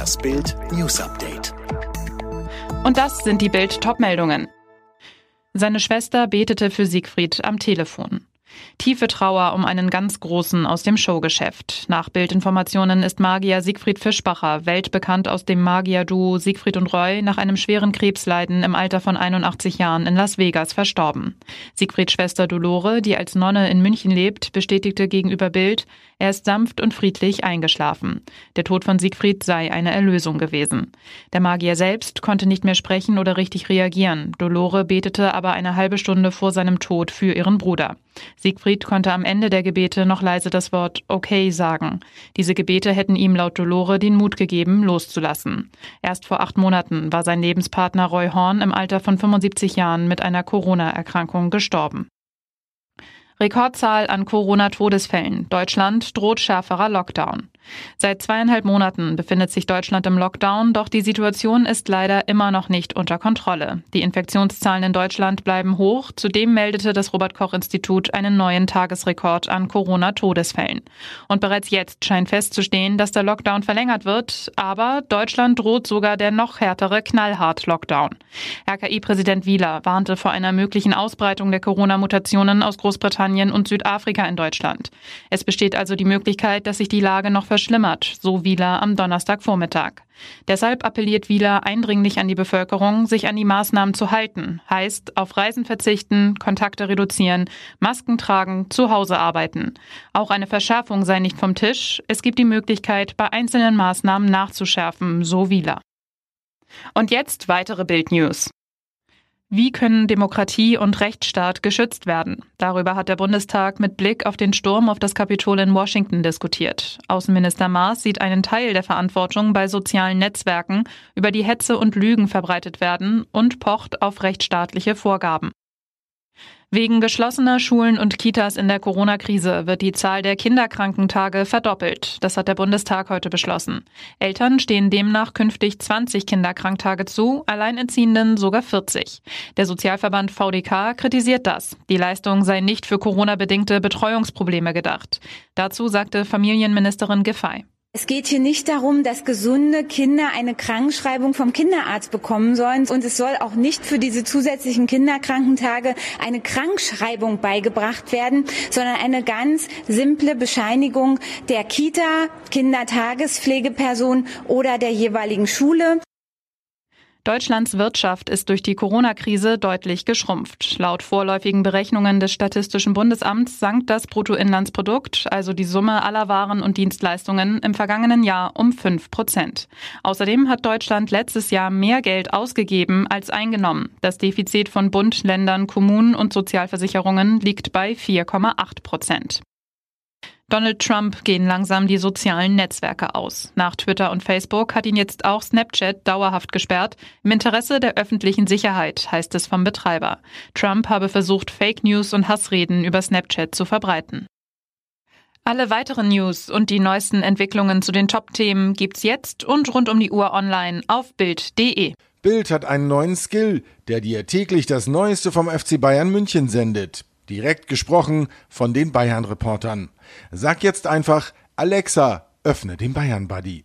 Das Bild News Update. Und das sind die Bild Topmeldungen. Seine Schwester betete für Siegfried am Telefon. Tiefe Trauer um einen ganz Großen aus dem Showgeschäft. Nach Bildinformationen ist Magier Siegfried Fischbacher, weltbekannt aus dem Magier-Duo Siegfried und Roy, nach einem schweren Krebsleiden im Alter von 81 Jahren in Las Vegas verstorben. Siegfrieds Schwester Dolore, die als Nonne in München lebt, bestätigte gegenüber Bild, er ist sanft und friedlich eingeschlafen. Der Tod von Siegfried sei eine Erlösung gewesen. Der Magier selbst konnte nicht mehr sprechen oder richtig reagieren. Dolore betete aber eine halbe Stunde vor seinem Tod für ihren Bruder. Siegfried konnte am Ende der Gebete noch leise das Wort okay sagen. Diese Gebete hätten ihm laut Dolore den Mut gegeben, loszulassen. Erst vor acht Monaten war sein Lebenspartner Roy Horn im Alter von 75 Jahren mit einer Corona-Erkrankung gestorben. Rekordzahl an Corona-Todesfällen. Deutschland droht schärferer Lockdown. Seit zweieinhalb Monaten befindet sich Deutschland im Lockdown, doch die Situation ist leider immer noch nicht unter Kontrolle. Die Infektionszahlen in Deutschland bleiben hoch. Zudem meldete das Robert Koch Institut einen neuen Tagesrekord an Corona-Todesfällen. Und bereits jetzt scheint festzustehen, dass der Lockdown verlängert wird, aber Deutschland droht sogar der noch härtere Knallhart-Lockdown. RKI-Präsident Wieler warnte vor einer möglichen Ausbreitung der Corona-Mutationen aus Großbritannien und Südafrika in Deutschland. Es besteht also die Möglichkeit, dass sich die Lage noch verschlimmert, so Wieler am Donnerstagvormittag. Deshalb appelliert Wieler eindringlich an die Bevölkerung, sich an die Maßnahmen zu halten. Heißt, auf Reisen verzichten, Kontakte reduzieren, Masken tragen, zu Hause arbeiten. Auch eine Verschärfung sei nicht vom Tisch. Es gibt die Möglichkeit, bei einzelnen Maßnahmen nachzuschärfen, so Wieler. Und jetzt weitere Bildnews. Wie können Demokratie und Rechtsstaat geschützt werden? Darüber hat der Bundestag mit Blick auf den Sturm auf das Kapitol in Washington diskutiert. Außenminister Maas sieht einen Teil der Verantwortung bei sozialen Netzwerken, über die Hetze und Lügen verbreitet werden und pocht auf rechtsstaatliche Vorgaben. Wegen geschlossener Schulen und Kitas in der Corona-Krise wird die Zahl der Kinderkrankentage verdoppelt. Das hat der Bundestag heute beschlossen. Eltern stehen demnach künftig 20 Kinderkranktage zu, Alleinerziehenden sogar 40. Der Sozialverband VDK kritisiert das. Die Leistung sei nicht für Corona-bedingte Betreuungsprobleme gedacht. Dazu sagte Familienministerin Giffey. Es geht hier nicht darum, dass gesunde Kinder eine Krankschreibung vom Kinderarzt bekommen sollen. Und es soll auch nicht für diese zusätzlichen Kinderkrankentage eine Krankschreibung beigebracht werden, sondern eine ganz simple Bescheinigung der Kita, Kindertagespflegeperson oder der jeweiligen Schule. Deutschlands Wirtschaft ist durch die Corona-Krise deutlich geschrumpft. Laut vorläufigen Berechnungen des Statistischen Bundesamts sank das Bruttoinlandsprodukt, also die Summe aller Waren und Dienstleistungen, im vergangenen Jahr um 5 Prozent. Außerdem hat Deutschland letztes Jahr mehr Geld ausgegeben als eingenommen. Das Defizit von Bund, Ländern, Kommunen und Sozialversicherungen liegt bei 4,8 Prozent. Donald Trump gehen langsam die sozialen Netzwerke aus. Nach Twitter und Facebook hat ihn jetzt auch Snapchat dauerhaft gesperrt. Im Interesse der öffentlichen Sicherheit, heißt es vom Betreiber. Trump habe versucht, Fake News und Hassreden über Snapchat zu verbreiten. Alle weiteren News und die neuesten Entwicklungen zu den Top-Themen gibt's jetzt und rund um die Uhr online auf Bild.de. Bild hat einen neuen Skill, der dir täglich das Neueste vom FC Bayern München sendet. Direkt gesprochen von den Bayern-Reportern. Sag jetzt einfach, Alexa, öffne den Bayern-Buddy.